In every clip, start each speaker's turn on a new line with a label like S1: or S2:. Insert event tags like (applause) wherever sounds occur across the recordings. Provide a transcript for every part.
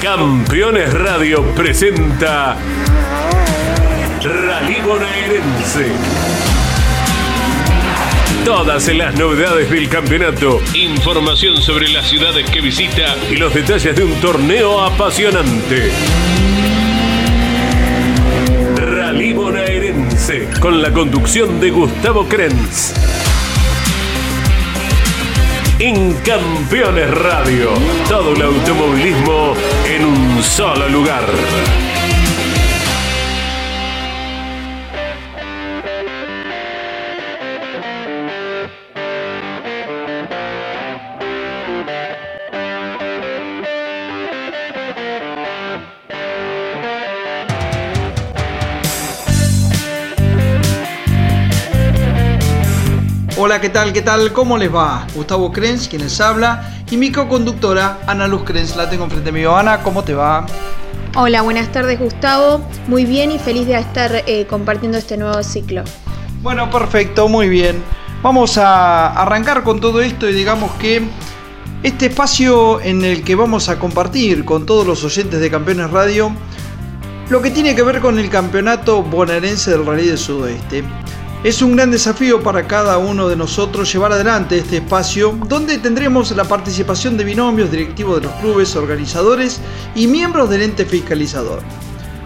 S1: Campeones Radio presenta Rally Bonaerense. Todas las novedades del campeonato, información sobre las ciudades que visita y los detalles de un torneo apasionante. Rally Bonaerense, con la conducción de Gustavo Krenz. En Campeones Radio, todo el automovilismo en un solo lugar.
S2: Hola, ¿qué tal? ¿Qué tal? ¿Cómo les va? Gustavo Krenz, quien les habla, y mi co-conductora, Ana Luz Krenz. La tengo enfrente mío. Ana, ¿cómo te va?
S3: Hola, buenas tardes Gustavo. Muy bien y feliz de estar eh, compartiendo este nuevo ciclo.
S2: Bueno, perfecto, muy bien. Vamos a arrancar con todo esto y digamos que este espacio en el que vamos a compartir con todos los oyentes de Campeones Radio lo que tiene que ver con el campeonato bonaerense del Rally del Sudoeste. Es un gran desafío para cada uno de nosotros llevar adelante este espacio donde tendremos la participación de binomios, directivos de los clubes, organizadores y miembros del ente fiscalizador.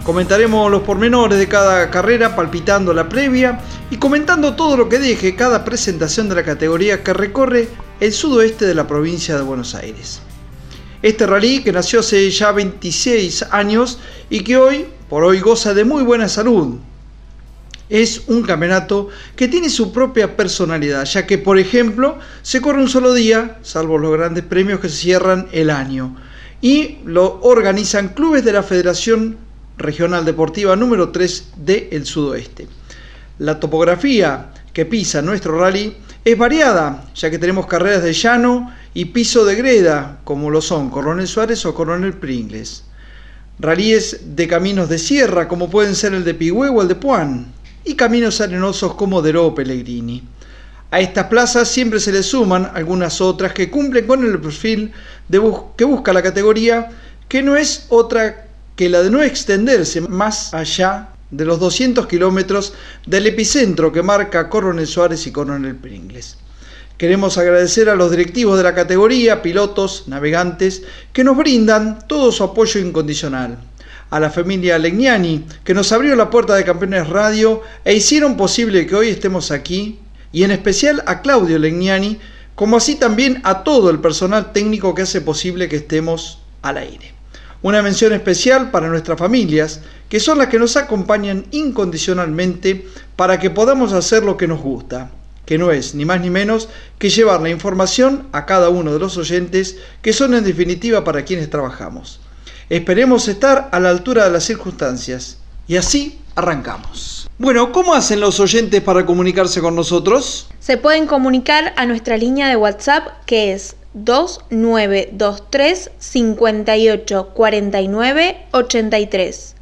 S2: Comentaremos los pormenores de cada carrera palpitando la previa y comentando todo lo que deje cada presentación de la categoría que recorre el sudoeste de la provincia de Buenos Aires. Este rally que nació hace ya 26 años y que hoy por hoy goza de muy buena salud, es un campeonato que tiene su propia personalidad, ya que, por ejemplo, se corre un solo día, salvo los grandes premios que se cierran el año, y lo organizan clubes de la Federación Regional Deportiva número 3 del Sudoeste. La topografía que pisa nuestro rally es variada, ya que tenemos carreras de llano y piso de greda, como lo son Coronel Suárez o Coronel Pringles. Rallyes de caminos de sierra, como pueden ser el de Pigüe o el de Puan y caminos arenosos como Deró Pellegrini. A estas plazas siempre se le suman algunas otras que cumplen con el perfil que busca la categoría, que no es otra que la de no extenderse más allá de los 200 kilómetros del epicentro que marca Coronel Suárez y Coronel Pringles. Queremos agradecer a los directivos de la categoría, pilotos, navegantes, que nos brindan todo su apoyo incondicional a la familia Legnani, que nos abrió la puerta de Campeones Radio e hicieron posible que hoy estemos aquí, y en especial a Claudio Legnani, como así también a todo el personal técnico que hace posible que estemos al aire. Una mención especial para nuestras familias, que son las que nos acompañan incondicionalmente para que podamos hacer lo que nos gusta, que no es ni más ni menos que llevar la información a cada uno de los oyentes, que son en definitiva para quienes trabajamos. Esperemos estar a la altura de las circunstancias. Y así arrancamos. Bueno, ¿cómo hacen los oyentes para comunicarse con nosotros?
S3: Se pueden comunicar a nuestra línea de WhatsApp que es 2923 58 49 83.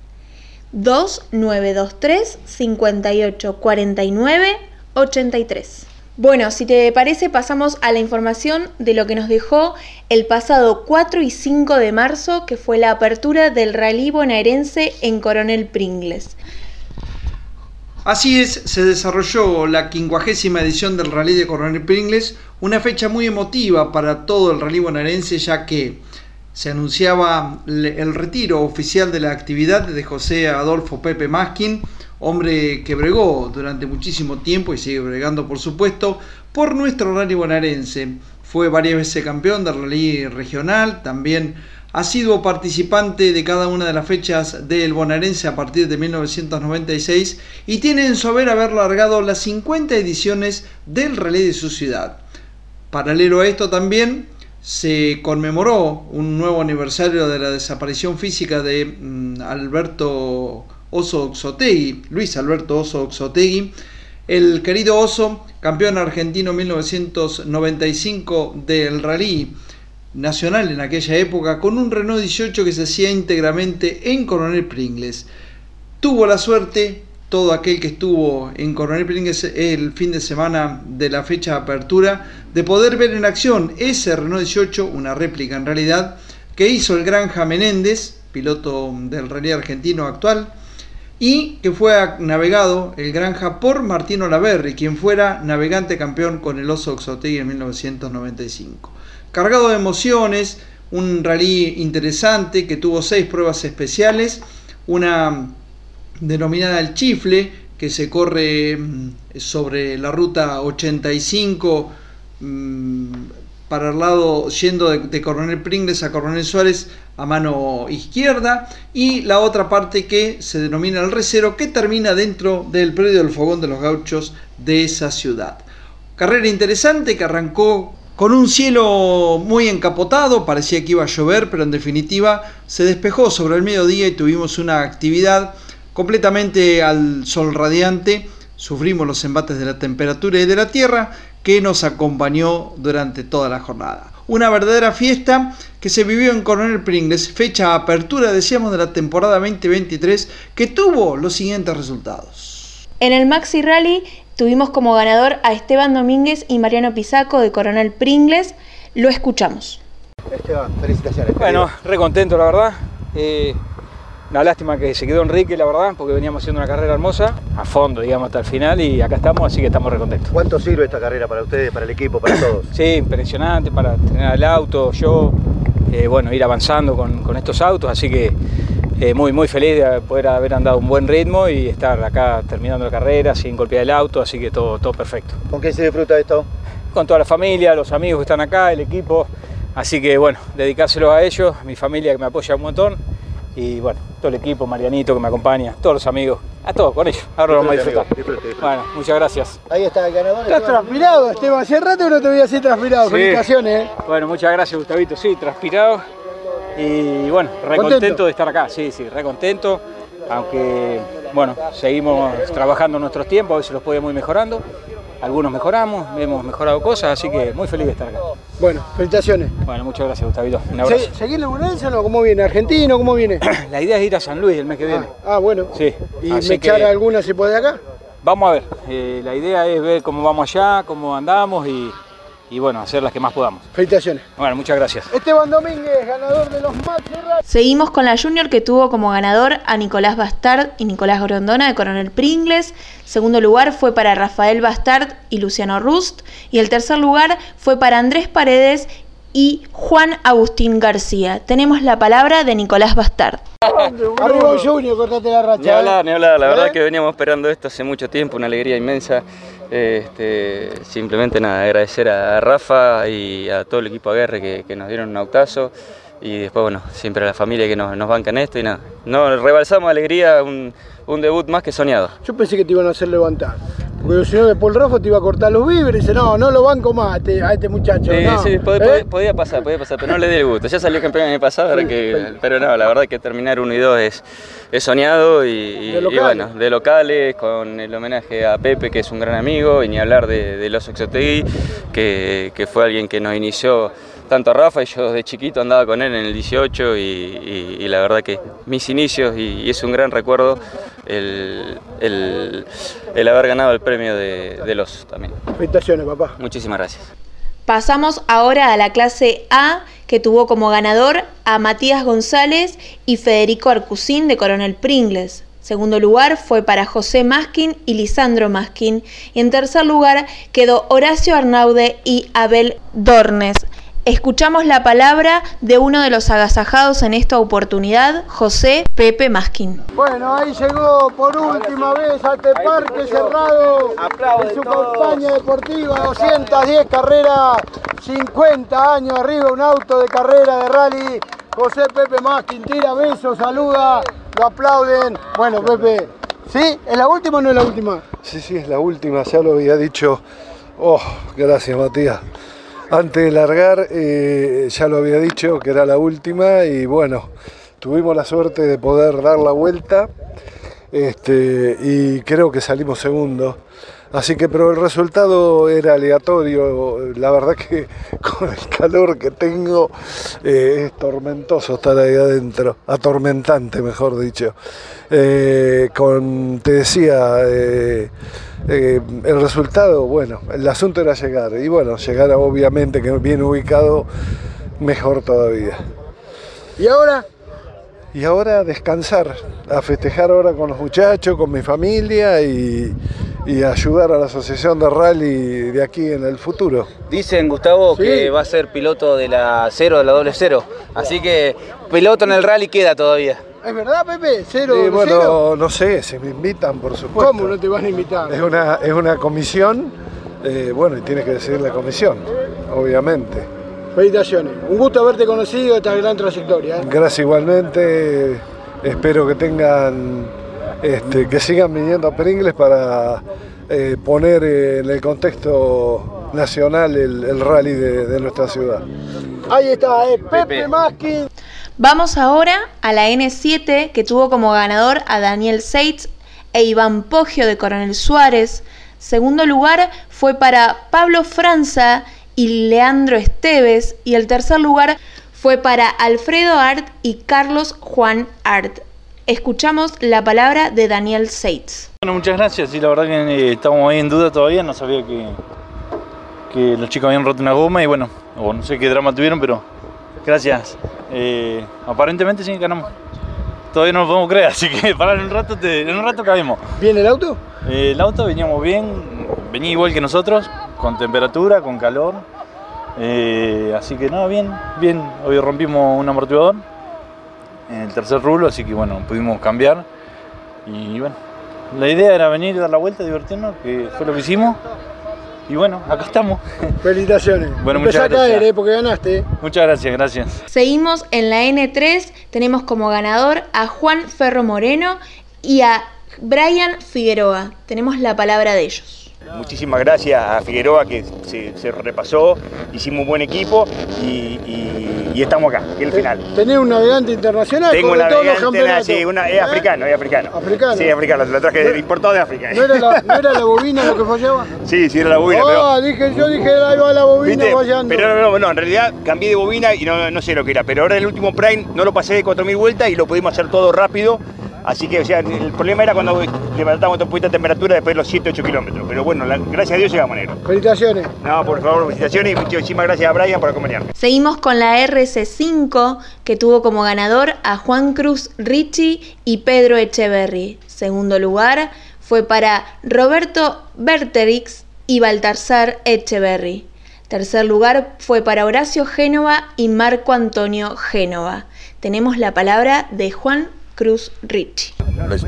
S3: 2923 58 49 83. Bueno, si te parece, pasamos a la información de lo que nos dejó el pasado 4 y 5 de marzo, que fue la apertura del rally bonaerense en Coronel Pringles.
S2: Así es, se desarrolló la quincuagésima edición del rally de Coronel Pringles, una fecha muy emotiva para todo el rally bonaerense, ya que se anunciaba el retiro oficial de la actividad de José Adolfo Pepe Maskin, hombre que bregó durante muchísimo tiempo y sigue bregando por supuesto por nuestro rally bonaerense. Fue varias veces campeón del rally regional, también ha sido participante de cada una de las fechas del bonaerense a partir de 1996 y tiene en su haber haber largado las 50 ediciones del rally de su ciudad. Paralelo a esto también se conmemoró un nuevo aniversario de la desaparición física de mm, Alberto Oso Oxotegui, Luis Alberto Oso Oxotegui, el querido Oso, campeón argentino 1995 del rally nacional en aquella época, con un Renault 18 que se hacía íntegramente en Coronel Pringles. Tuvo la suerte, todo aquel que estuvo en Coronel Pringles el fin de semana de la fecha de apertura, de poder ver en acción ese Renault 18, una réplica en realidad, que hizo el Granja Menéndez, piloto del rally argentino actual, y que fue navegado el Granja por Martino Laverri, quien fuera navegante campeón con el Oso Oxotegui en 1995. Cargado de emociones, un rally interesante que tuvo seis pruebas especiales, una denominada el Chifle, que se corre mm, sobre la ruta 85 mm, para el lado yendo de, Coronel Pringles a Coronel Suárez a mano izquierda y la otra parte que se denomina el recero que termina dentro del predio del fogón de los gauchos de esa ciudad. Carrera interesante que arrancó con un cielo muy encapotado, parecía que iba a llover, pero en definitiva se despejó sobre el mediodía y tuvimos una actividad completamente al sol radiante. Sufrimos los embates de la temperatura y de la tierra que nos acompañó durante toda la jornada. Una verdadera fiesta que se vivió en Coronel Pringles, fecha apertura, decíamos, de la temporada 2023, que tuvo los siguientes resultados.
S3: En el Maxi Rally Tuvimos como ganador a Esteban Domínguez y Mariano Pisaco de Coronel Pringles. Lo escuchamos.
S4: Esteban, felicitaciones.
S5: Bueno, re contento la verdad. Eh, una lástima que se quedó Enrique, la verdad, porque veníamos haciendo una carrera hermosa, a fondo, digamos, hasta el final, y acá estamos, así que estamos re contentos.
S4: ¿Cuánto sirve esta carrera para ustedes, para el equipo, para todos?
S5: sí, impresionante, para tener el auto, yo, eh, bueno, ir avanzando con, con estos autos, así que eh, muy, muy feliz de poder haber andado un buen ritmo y estar acá terminando la carrera sin golpear el auto, así que todo, todo perfecto.
S4: ¿Con qué se disfruta esto?
S5: Con toda la familia, los amigos que están acá, el equipo, así que bueno, dedicárselo a ellos, mi familia que me apoya un montón y bueno, todo el equipo, Marianito que me acompaña, todos los amigos, a todos, con ellos. Ahora lo vamos a disfrutar. Bueno, muchas gracias.
S4: Ahí está el ganador.
S6: Estás transpirado, Esteban. Hace rato no te voy a hacer transpirado. Felicitaciones.
S5: ¿eh? Bueno, muchas gracias, Gustavito. Sí, transpirado y bueno, recontento de estar acá, sí, sí, recontento, aunque bueno, seguimos trabajando nuestros tiempos, a veces los podemos ir mejorando, algunos mejoramos, hemos mejorado cosas, así que muy feliz de estar acá.
S6: Bueno, felicitaciones.
S5: Bueno, muchas gracias Gustavito, un abrazo.
S6: ¿Seguir la o no? ¿Cómo viene? ¿Argentino? ¿Cómo viene? (coughs)
S5: la idea es ir a San Luis el mes que viene.
S6: Ah, bueno.
S5: Sí.
S6: ¿Y me echar alguna si puede acá?
S5: Vamos a ver, eh, la idea es ver cómo vamos allá, cómo andamos y y bueno, hacer las que más podamos.
S6: Felicitaciones.
S5: Bueno, muchas gracias.
S6: Esteban Domínguez, ganador de los Maxi
S3: Seguimos con la Junior que tuvo como ganador a Nicolás Bastard y Nicolás Grondona de Coronel Pringles. Segundo lugar fue para Rafael Bastard y Luciano Rust. Y el tercer lugar fue para Andrés Paredes y Juan Agustín García. Tenemos la palabra de Nicolás Bastard.
S6: Arriba Junior, cortate la racha.
S7: Ni hablar, ni hablar. La verdad ¿Eh? que veníamos esperando esto hace mucho tiempo, una alegría inmensa. Este, simplemente nada, agradecer a Rafa y a todo el equipo Aguerre que, nos dieron un autazo y después, bueno, siempre a la familia que nos, nos banca en esto y nada. No, rebalsamos alegría, un debut más que soñado.
S6: Yo pensé que te iban a hacer levantar. Porque el señor de Paul Rojo te iba a cortar los víveres y dice, no, no lo banco más a este, este muchacho.
S7: Sí, sí, ¿Eh? podía, pasar, podía pasar, pero no le di el gusto. Ya salió campeón el año pasado, que, pero no, la verdad que terminar uno y dos es, es soñado y, bueno, de locales, con el homenaje a Pepe, que es un gran amigo, y ni hablar de, de Los Exotegui, que, que fue alguien que nos inició tanto a Rafa y yo de chiquito andaba con él en el 18 y, la verdad que mis inicios y, es un gran recuerdo el, haber ganado el premio de, los también.
S6: Felicitaciones, papá.
S7: Muchísimas gracias.
S3: Pasamos ahora a la clase A, que tuvo como ganador a Matías González y Federico Arcusín de Coronel Pringles. Segundo lugar fue para José Maskin y Lisandro Maskin. Y en tercer lugar quedó Horacio Arnaude y Abel Dornes. Escuchamos la palabra de uno de los agasajados en esta oportunidad, José Pepe Maskin.
S6: Bueno, ahí llegó por última vez a este parque cerrado en su campaña deportiva, 210 carreras, 50 años arriba, un auto de carrera de rally. José Pepe Maskin tira besos, saluda, lo aplauden. Bueno, Pepe, ¿sí? ¿Es la última o no es la última?
S8: Sí, sí, es la última, ya lo había dicho. Oh, gracias Matías. Antes de largar, eh, ya lo había dicho que era la última y bueno, tuvimos la suerte de poder dar la vuelta este, y creo que salimos segundo. Así que, pero el resultado era aleatorio. La verdad que (laughs) con el calor que tengo eh, es tormentoso estar ahí adentro, atormentante, mejor dicho. Eh, con, te decía, eh, el resultado, bueno, el asunto era llegar. Y bueno, llegar obviamente que bien ubicado, mejor todavía.
S6: ¿Y ahora?
S8: Y ahora descansar, a festejar ahora con los muchachos, con mi familia y, y ayudar a la asociación de rally de aquí en el futuro.
S9: Dicen, Gustavo, que va a ser piloto de la cero, de la doble cero. Así que piloto en el rally queda todavía.
S6: ¿Es verdad, Pepe? ¿Cero?
S8: Y bueno,
S6: cero?
S8: no sé, si me invitan, por supuesto.
S6: ¿Cómo no te van a invitar?
S8: Es una, es una comisión, eh, bueno, y tiene que decidir la comisión, obviamente.
S6: Felicitaciones. Un gusto haberte conocido esta gran trayectoria. ¿eh?
S8: Gracias igualmente, espero que tengan, este, que sigan viniendo a Pringles para eh, poner en el contexto nacional el, el rally de, de nuestra ciudad.
S6: Ahí está, eh, Pepe, Maskin.
S3: Vamos ahora a la N7 que tuvo como ganador a Daniel Seitz e Iván Poggio de Coronel Suárez. Segundo lugar fue para Pablo Franza y Leandro Esteves y el tercer lugar fue para Alfredo Art y Carlos Juan Art. Escuchamos la palabra de Daniel Seitz.
S10: Bueno, muchas gracias. Sí, la verdad que eh, estábamos ahí en duda todavía. No sabía que, que los chicos habían roto una goma y bueno, o no sé qué drama tuvieron, pero gracias. Eh, aparentemente sí ganamos. Todavía no lo podemos creer, (laughs) así que para en un rato, te, en un rato cabemos.
S6: ¿Viene el auto?
S10: Eh, el auto veníamos bien, venía igual que nosotros, con temperatura, con calor. Eh, así que no, bien, bien. Hoy rompimos un amortiguador en el tercer rulo, así que bueno, pudimos cambiar. Y bueno, la idea era venir, dar la vuelta, divertirnos, que fue lo que hicimos. Y bueno, acá estamos.
S6: Felicitaciones. (laughs)
S10: Bueno,
S6: Empezá
S10: muchas
S6: a caer,
S10: gracias.
S6: eh, porque ganaste.
S10: Muchas gracias, gracias.
S3: Seguimos en la N3, tenemos como ganador a Juan Ferro Moreno y a Brian Figueroa. Tenemos la palabra de ellos.
S11: Muchísimas gracias a Figueroa que se, se repasó, hicimos un buen equipo y, y- y estamos acá, que es el final.
S6: Tenés un navegante internacional
S11: Tengo un navegante, sí, una- es
S6: ¿Eh?
S11: africano, es africano.
S6: Africano.
S11: Sí, africano, lo traje importado de África.
S6: ¿No era, la, (laughs) ¿No era la bobina lo que fallaba?
S11: Sí, sí, era la bobina,
S6: Ah,
S11: pero...
S6: dije, yo dije, ahí va la bobina
S11: ¿Viste?
S6: fallando.
S11: Pero no, no, no, en realidad cambié de bobina y no, no sé lo que era, pero ahora el último Prime no lo pasé de 4.000 vueltas y lo pudimos hacer todo rápido, así que o sea, el problema era cuando levantamos un poquito de temperatura después de los 7, 8 kilómetros, pero bueno, la- gracias a Dios llegamos negro.
S6: Felicitaciones.
S11: No, por favor, felicitaciones y muchísimas gracias a Brian por acompañarme.
S3: Seguimos con la RC5 que tuvo como ganador a Juan Cruz Ricci y Pedro Echeverry. Segundo lugar fue para Roberto Berterix y Baltasar Echeverry. Tercer lugar fue para Horacio Génova y Marco Antonio Génova. Tenemos la palabra de Juan Cruz Ricci.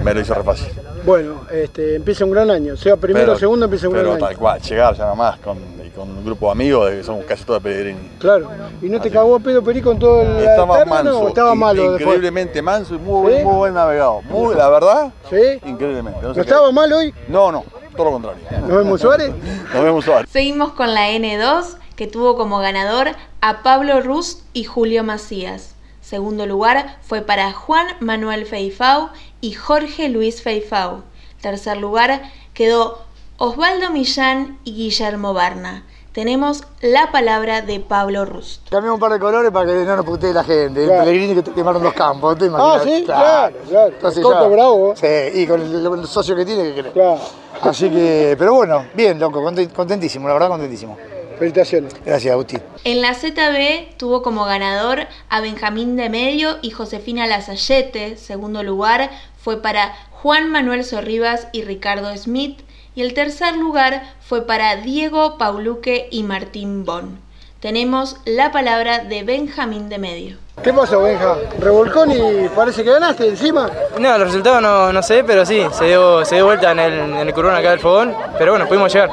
S12: Me lo hizo re fácil.
S6: Bueno, este, empieza un gran año. Sea primero o
S12: Pero-
S6: segundo, empieza un
S12: pero
S6: gran año.
S12: tal cual, llegar ya nomás con, y con un grupo de amigos, que somos casi todos de Pellegrini.
S6: Claro. ¿Y no te cagó a pedo Perico en todo el
S12: Estaba
S6: terreno
S12: manso,
S6: o estaba
S12: in-
S6: malo después?
S12: increíblemente manso y muy,
S6: ¿Sí?
S12: muy buen navegado. Muy, la verdad,
S6: ¿Sí?
S12: increíblemente.
S6: ¿No
S12: sé
S6: estaba mal hoy?
S12: No, no, todo lo contrario.
S6: ¿Nos vemos Suárez? (laughs)
S12: Nos vemos Suárez.
S3: Seguimos con la N2 que tuvo como ganador a Pablo Rust y Julio Macías. Segundo lugar fue para Juan Manuel Feifau y Jorge Luis Feifau. Tercer lugar quedó Osvaldo Millán y Guillermo Barna. Tenemos la palabra de Pablo Rust.
S13: Cambiamos un par de colores para que no nos putee la gente.
S6: Claro.
S13: El Pellegrini que te quemaron dos campos, ¿te
S6: Ah,
S13: imaginas?
S6: sí, claro, claro.
S13: Entonces ya-
S6: bravo.
S13: Sí, y con el, el socio que tiene, que cree.
S6: Claro.
S13: Así que, pero bueno, bien, loco, content- contentísimo, la verdad, contentísimo.
S6: Felicitaciones.
S13: Gracias, Agustín.
S3: En la ZB tuvo como ganador a Benjamín de Medio y Josefina Lazayete. Segundo lugar fue para Juan Manuel Sorribas y Ricardo Smith. Y el tercer lugar fue para Diego Pauluque y Martín Bon. Tenemos la palabra de Benjamín de Medio.
S6: ¿Qué pasó, Benja? Revolcón y parece que ganaste encima.
S14: No, los resultados no, no sé, pero sí, se dio, se dio vuelta en el, en el curvón acá del fogón, pero bueno, pudimos llegar.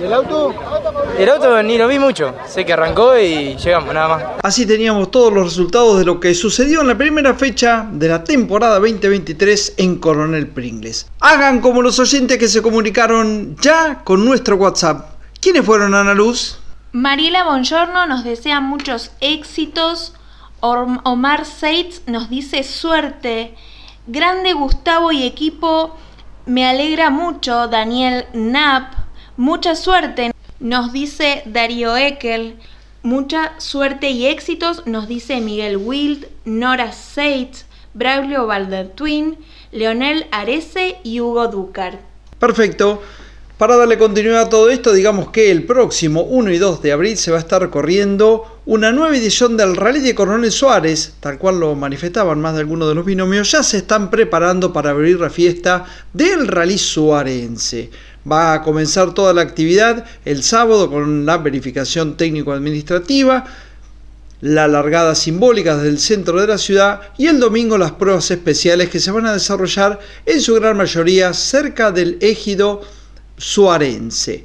S6: ¿Y el auto?
S14: El auto ni lo vi mucho, sé que arrancó y llegamos, nada más.
S2: Así teníamos todos los resultados de lo que sucedió en la primera fecha de la temporada 2023 en Coronel Pringles. Hagan como los oyentes que se comunicaron ya con nuestro WhatsApp. ¿Quiénes fueron, Ana Luz?
S3: Mariela Bongiorno nos desea muchos éxitos. Omar Seitz nos dice suerte. Grande Gustavo y equipo. Me alegra mucho. Daniel Knapp. Mucha suerte. Nos dice Darío Eckel. Mucha suerte y éxitos. Nos dice Miguel Wild. Nora Seitz. Braulio Valdertwin. Leonel Arese y Hugo Ducar.
S2: Perfecto. Para darle continuidad a todo esto, digamos que el próximo 1 y 2 de abril se va a estar corriendo una nueva edición del Rally de Coronel Suárez, tal cual lo manifestaban más de algunos de los binomios, ya se están preparando para abrir la fiesta del Rally Suarense. Va a comenzar toda la actividad el sábado con la verificación técnico-administrativa, la largada simbólica desde el centro de la ciudad y el domingo las pruebas especiales que se van a desarrollar en su gran mayoría cerca del ejido suarense.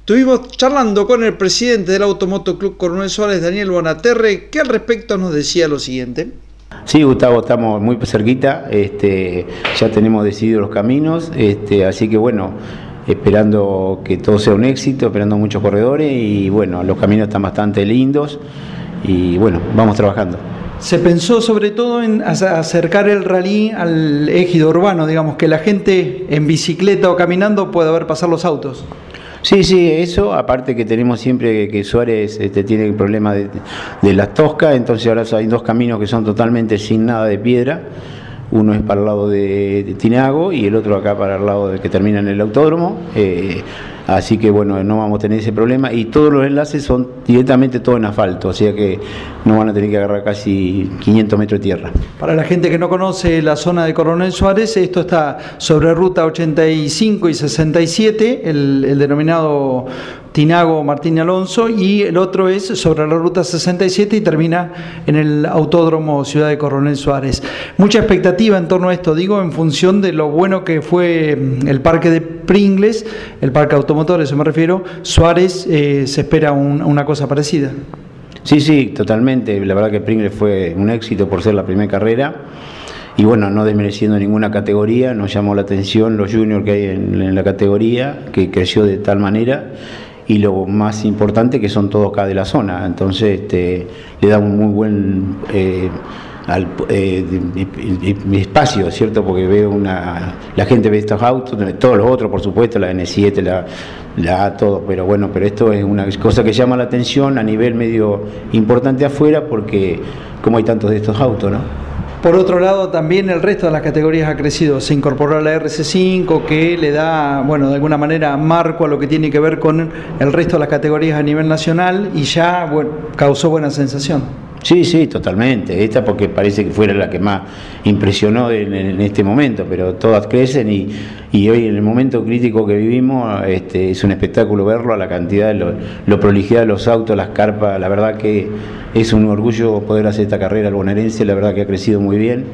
S2: Estuvimos charlando con el presidente del Automoto Club Coronel Suárez, Daniel Bonaterre, que al respecto nos decía lo siguiente.
S15: Sí, Gustavo, estamos muy cerquita, este, ya tenemos decididos los caminos, este, así que bueno, esperando que todo sea un éxito, esperando muchos corredores y bueno, los caminos están bastante lindos y bueno, vamos trabajando.
S2: Se pensó sobre todo en acercar el rally al ejido urbano, digamos, que la gente en bicicleta o caminando pueda ver pasar los autos.
S15: Sí, sí, eso, aparte que tenemos siempre que Suárez este, tiene el problema de, de las toscas, entonces ahora hay dos caminos que son totalmente sin nada de piedra, uno es para el lado de, Tinago y el otro acá para el lado de que termina en el autódromo. Eh, así que bueno, no vamos a tener ese problema y todos los enlaces son directamente todo en asfalto, o sea que no van a tener que agarrar casi 500 metros de tierra.
S2: Para la gente que no conoce la zona de Coronel Suárez, esto está sobre ruta 85 y 67, el, el denominado Tinago Martín Alonso y el otro es sobre la ruta 67 y termina en el Autódromo Ciudad de Coronel Suárez. Mucha expectativa en torno a esto, digo, en función de lo bueno que fue mm, el parque de Pringles, el parque automotores se me refiero, Suárez eh, se espera una cosa parecida.
S15: Sí, sí, totalmente. La verdad que Pringles fue un éxito por ser la primera carrera y bueno, no desmereciendo ninguna categoría, nos llamó la atención los juniors que hay en, la categoría, que creció de tal manera y lo más importante que son todos acá de la zona, entonces este, le da un muy buen eh, eh, espacio, ¿cierto? Porque veo una, la gente ve estos autos, todos los otros por supuesto, la N7, la, la A, todo, pero bueno, pero esto es una cosa que llama la atención a nivel medio importante afuera porque como hay tantos de estos autos, ¿no?
S2: Por otro lado, también el resto de las categorías ha crecido. Se incorporó la RC5 que le da, bueno, de alguna manera marco a lo que tiene que ver con el resto de las categorías a nivel nacional y ya causó buena sensación.
S15: Sí, sí, totalmente. Esta porque parece que fuera la que más impresionó en, este momento, pero todas crecen y, hoy en el momento crítico que vivimos este, es un espectáculo verlo, a la cantidad, de lo, lo prolijidad de los autos, las carpas, la verdad que es un orgullo poder hacer esta carrera al bonaerense, la verdad que ha crecido muy bien.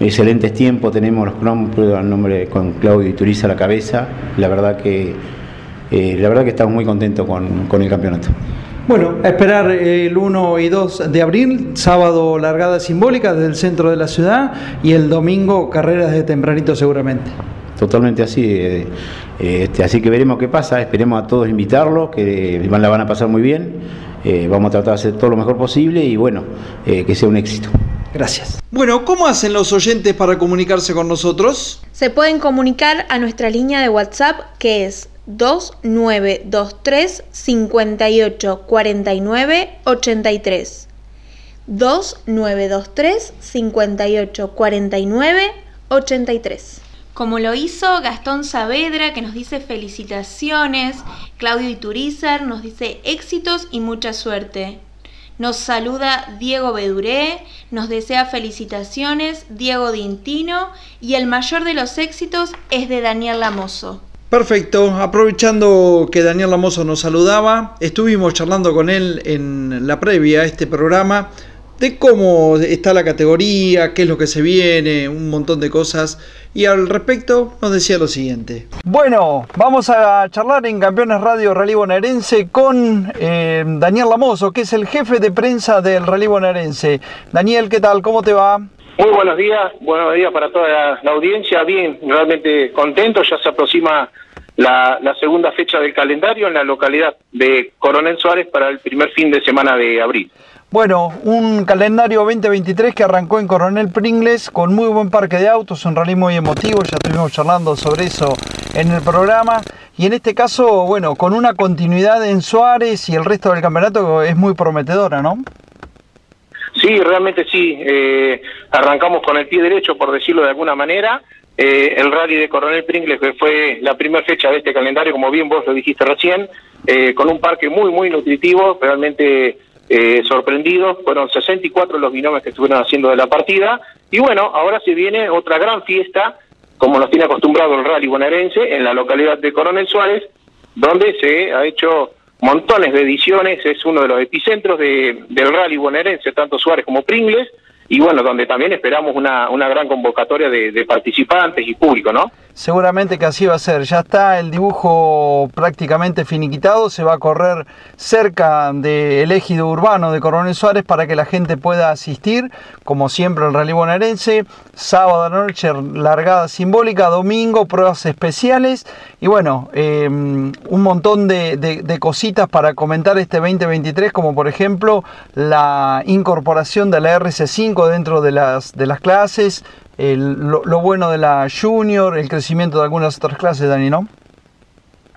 S15: Excelentes tiempos, tenemos los cromos al nombre con Claudio Ituriza a la cabeza, la verdad que, eh, la verdad que estamos muy contentos con, con el campeonato.
S2: Bueno, a esperar el 1 y 2 de abril, sábado largada simbólica desde el centro de la ciudad y el domingo carreras de tempranito seguramente.
S15: Totalmente así, eh, este, así que veremos qué pasa, esperemos a todos invitarlos, que la van a pasar muy bien, eh, vamos a tratar de hacer todo lo mejor posible y bueno, eh, que sea un éxito.
S2: Gracias. Bueno, ¿cómo hacen los oyentes para comunicarse con nosotros?
S3: Se pueden comunicar a nuestra línea de WhatsApp que es 2923 58 49 83. 2923 58 49 83. Como lo hizo Gastón Saavedra, que nos dice felicitaciones. Claudio Iturizar nos dice éxitos y mucha suerte. Nos saluda Diego Beduré, nos desea felicitaciones Diego Dintino y el mayor de los éxitos es de Daniel Lamoso.
S2: Perfecto, aprovechando que Daniel Lamoso nos saludaba, estuvimos charlando con él en la previa a este programa de cómo está la categoría, qué es lo que se viene, un montón de cosas. Y al respecto nos decía lo siguiente. Bueno, vamos a charlar en Campeones Radio Rally Bonaerense con eh, Daniel Lamoso, que es el jefe de prensa del Rally Bonaerense. Daniel, ¿qué tal? ¿Cómo te va?
S16: Muy buenos días, buenos días para toda la, audiencia. Bien, realmente contento, ya se aproxima la, segunda fecha del calendario en la localidad de Coronel Suárez para el primer fin de semana de abril.
S2: Bueno, un calendario 2023 que arrancó en Coronel Pringles con muy buen parque de autos, un rally muy emotivo, ya estuvimos charlando sobre eso en el programa. Y en este caso, bueno, con una continuidad en Suárez y el resto del campeonato es muy prometedora, ¿no?
S16: Sí, realmente sí. Eh, arrancamos con el pie derecho, por decirlo de alguna manera. Eh, el rally de Coronel Pringles, que fue la primera fecha de este calendario, como bien vos lo dijiste recién, eh, con un parque muy, muy nutritivo, realmente eh, sorprendidos. Fueron 64 los binomios que estuvieron haciendo de la partida. Y bueno, ahora se viene otra gran fiesta, como nos tiene acostumbrado el rally bonaerense, en la localidad de Coronel Suárez, donde se ha hecho montones de ediciones, es uno de los epicentros de, del rally bonaerense, tanto Suárez como Pringles, y bueno, donde también esperamos una, una gran convocatoria de, de participantes y público, ¿no?
S2: Seguramente que así va a ser. Ya está el dibujo prácticamente finiquitado. Se va a correr cerca del ejido urbano de Coronel Suárez para que la gente pueda asistir. Como siempre, el rally bonaerense. Sábado a noche, largada simbólica. Domingo, pruebas especiales. Y bueno, eh, un montón de, de, de, cositas para comentar este 2023, como por ejemplo la incorporación de la RC5 dentro de de las clases el, lo, lo, bueno de la junior, el crecimiento de algunas otras clases, Dani, ¿no?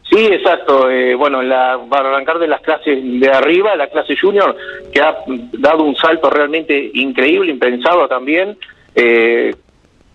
S16: Sí, exacto. Eh, bueno, la, para arrancar de las clases de arriba, la clase junior, que ha dado un salto realmente increíble, impensado también. Eh,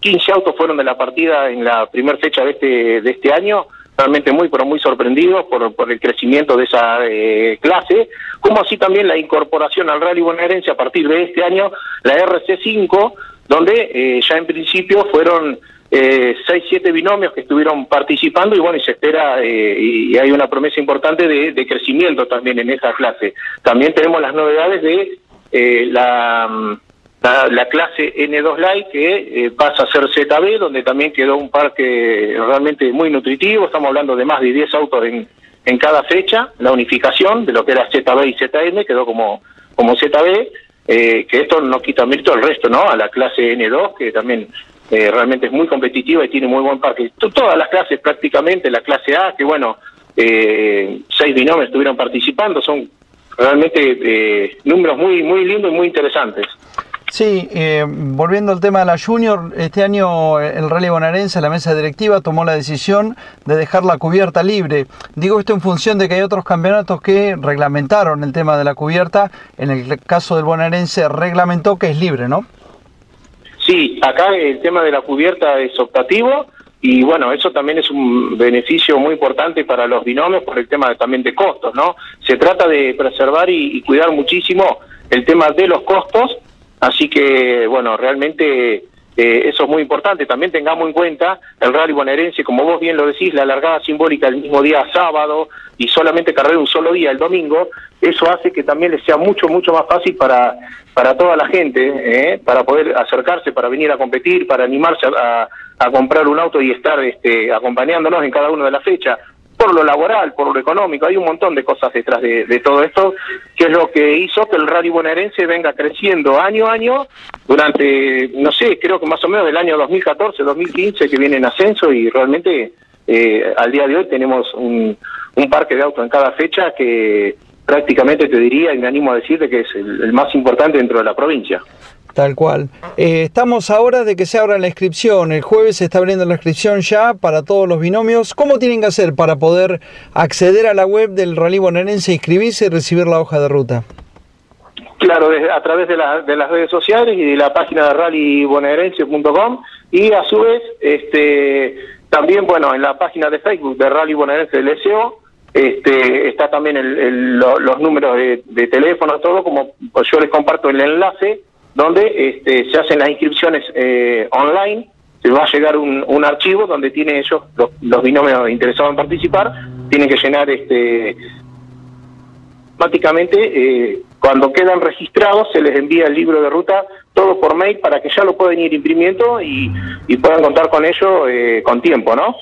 S16: 15 autos fueron de la partida en la primera fecha de este, de este año, realmente muy, pero muy sorprendidos por, por el crecimiento de esa eh, clase, como así también la incorporación al rally bonaerense a partir de este año, la RC5, donde eh, ya en principio fueron eh, seis, siete binomios que estuvieron participando y bueno, y se espera eh, y hay una promesa importante de, crecimiento también en esa clase. También tenemos las novedades de eh, la, la, clase N2 Light que eh, pasa a ser ZB, donde también quedó un parque realmente muy nutritivo, estamos hablando de más de 10 autos en, en cada fecha, la unificación de lo que era ZB y ZM quedó como, como ZB, eh, que esto no quita mérito al resto, ¿no? A la clase N2, que también eh, realmente es muy competitiva y tiene muy buen parque. Todas las clases prácticamente, la clase A, que bueno, eh, seis binomios estuvieron participando, son realmente eh, números muy, muy lindos y muy interesantes.
S2: Sí, eh, volviendo al tema de la Junior, este año el Rally Bonaerense, la mesa directiva, tomó la decisión de dejar la cubierta libre. Digo esto en función de que hay otros campeonatos que reglamentaron el tema de la cubierta. En el caso del bonaerense, reglamentó que es libre, ¿no?
S16: Sí, acá el tema de la cubierta es optativo y bueno, eso también es un beneficio muy importante para los binomios por el tema también de costos, ¿no? Se trata de preservar y cuidar muchísimo el tema de los costos Así que, bueno, realmente eh, eso es muy importante. También tengamos en cuenta el rally bonaerense, como vos bien lo decís, la largada simbólica el mismo día sábado y solamente carrera un solo día el domingo, eso hace que también les sea mucho, mucho más fácil para, para toda la gente, ¿eh? para poder acercarse, para venir a competir, para animarse a, a, a comprar un auto y estar este, acompañándonos en cada una de las fechas por lo laboral, por lo económico, hay un montón de cosas detrás de, todo esto, que es lo que hizo que el rally bonaerense venga creciendo año a año durante, no sé, creo que más o menos del año 2014, 2015 que viene en ascenso y realmente eh, al día de hoy tenemos un, parque de autos en cada fecha que prácticamente te diría y me animo a decirte que es el más importante dentro de la provincia.
S2: Tal cual. Eh, estamos ahora de que se abra la inscripción. El jueves se está abriendo la inscripción ya para todos los binomios. ¿Cómo tienen que hacer para poder acceder a la web del Rally Bonaerense, inscribirse y recibir la hoja de ruta?
S16: Claro, a través de, la, de, las redes sociales y de la página de rallybonaerense.com y a su vez este, también bueno en la página de Facebook de Rally Bonaerense del SEO este, está también el, los números de, de teléfono, todo, como yo les comparto el enlace donde este, se hacen las inscripciones eh, online, se va a llegar un, un archivo donde tiene ellos, los, los, binomios interesados en participar, tienen que llenar este automáticamente eh, cuando quedan registrados se les envía el libro de ruta todo por mail para que ya lo puedan ir imprimiendo y, puedan contar con ello eh, con tiempo, ¿no?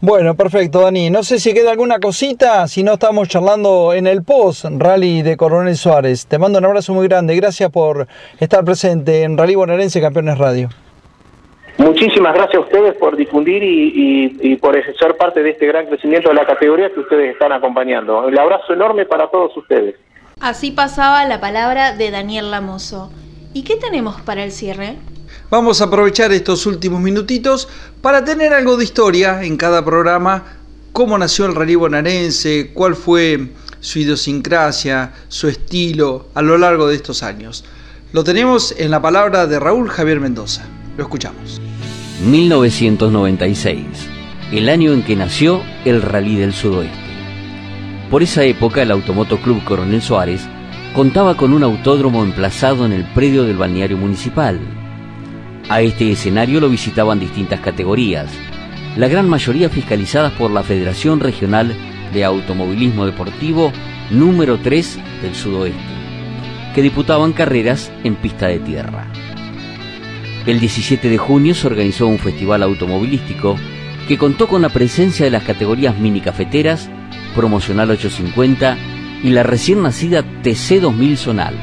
S2: Bueno, perfecto, Dani. No sé si queda alguna cosita, si no estamos charlando en el post Rally de Coronel Suárez. Te mando un abrazo muy grande. Gracias por estar presente en Rally Bonaerense Campeones Radio.
S16: Muchísimas gracias a ustedes por difundir y, y, y, por ser parte de este gran crecimiento de la categoría que ustedes están acompañando. El abrazo enorme para todos ustedes.
S3: Así pasaba la palabra de Daniel Lamoso. ¿Y qué tenemos para el cierre?
S2: Vamos a aprovechar estos últimos minutitos para tener algo de historia en cada programa, cómo nació el rally bonaerense, cuál fue su idiosincrasia, su estilo a lo largo de estos años. Lo tenemos en la palabra de Raúl Javier Mendoza. Lo escuchamos.
S17: 1996, el año en que nació el Rally del Sudoeste. Por esa época el Automoto Club Coronel Suárez contaba con un autódromo emplazado en el predio del balneario municipal. A este escenario lo visitaban distintas categorías, la gran mayoría fiscalizadas por la Federación Regional de Automovilismo Deportivo número 3 del Sudoeste, que disputaban carreras en pista de tierra. El 17 de junio se organizó un festival automovilístico que contó con la presencia de las categorías mini cafeteras, promocional 850 y la recién nacida TC 2000 Zonal.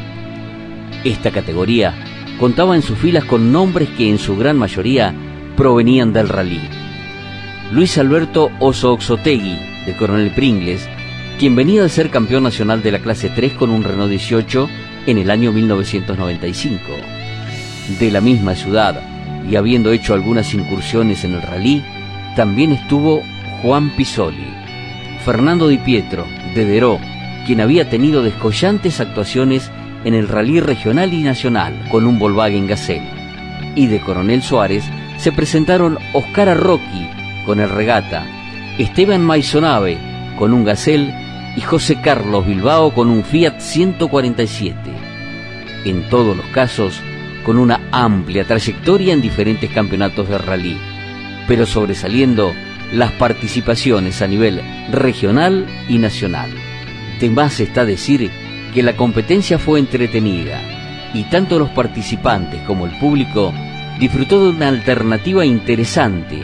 S17: Esta categoría contaba en sus filas con nombres que en su gran mayoría provenían del rally. Luis Alberto Oso Oxotegui, de Coronel Pringles, quien venía de ser campeón nacional de la clase 3 con un Renault 18 en el año 1995. De la misma ciudad y habiendo hecho algunas incursiones en el rally, también estuvo Juan Pisoli. Fernando Di Pietro, de Deró, quien había tenido descollantes actuaciones en el rally regional y nacional con un Volkswagen Gazelle. Y de Coronel Suárez se presentaron Oscar Arroqui con el Regata, Esteban Maisonave con un Gazelle y José Carlos Bilbao con un Fiat 147. En todos los casos, con una amplia trayectoria en diferentes campeonatos de rally, pero sobresaliendo las participaciones a nivel regional y nacional. De más está decir que la competencia fue entretenida y tanto los participantes como el público disfrutó de una alternativa interesante,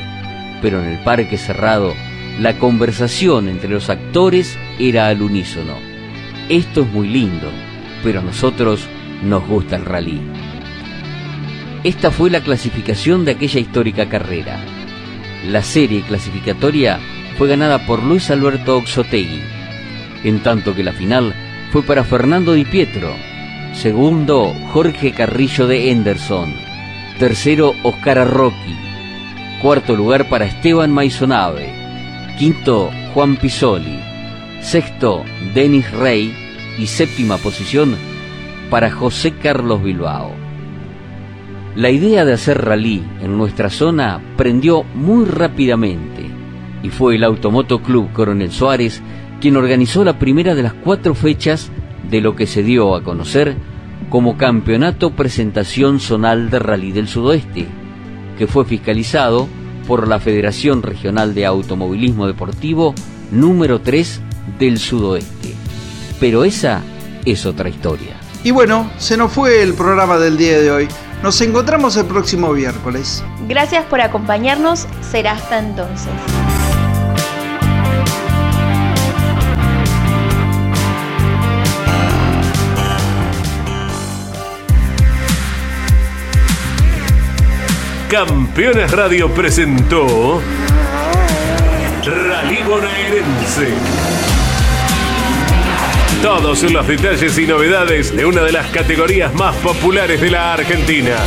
S17: pero en el parque cerrado la conversación entre los actores era al unísono. Esto es muy lindo, pero a nosotros nos gusta el rally. Esta fue la clasificación de aquella histórica carrera. La serie clasificatoria fue ganada por Luis Alberto Oxotegui, en tanto que la final fue para Fernando Di Pietro, segundo Jorge Carrillo de Henderson, tercero Oscar Arroqui, cuarto lugar para Esteban Maisonave, quinto Juan Pisoli, sexto Denis Rey. Y séptima posición para José Carlos Bilbao. La idea de hacer rally en nuestra zona prendió muy rápidamente y fue el Automoto Club Coronel Suárez quien organizó la primera de las cuatro fechas de lo que se dio a conocer como Campeonato Presentación Zonal de Rally del Sudoeste, que fue fiscalizado por la Federación Regional de Automovilismo Deportivo número 3 del Sudoeste. Pero esa es otra historia.
S2: Y bueno, se nos fue el programa del día de hoy. Nos encontramos el próximo miércoles.
S3: Gracias por acompañarnos. Será hasta entonces.
S1: Campeones Radio presentó Rally Bonaerense. Todos los detalles y novedades de una de las categorías más populares de la Argentina.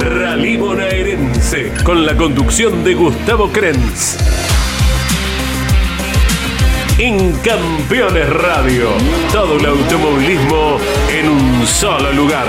S1: Rally Bonaerense, con la conducción de Gustavo Krenz. En Campeones Radio, todo el automovilismo en un solo lugar.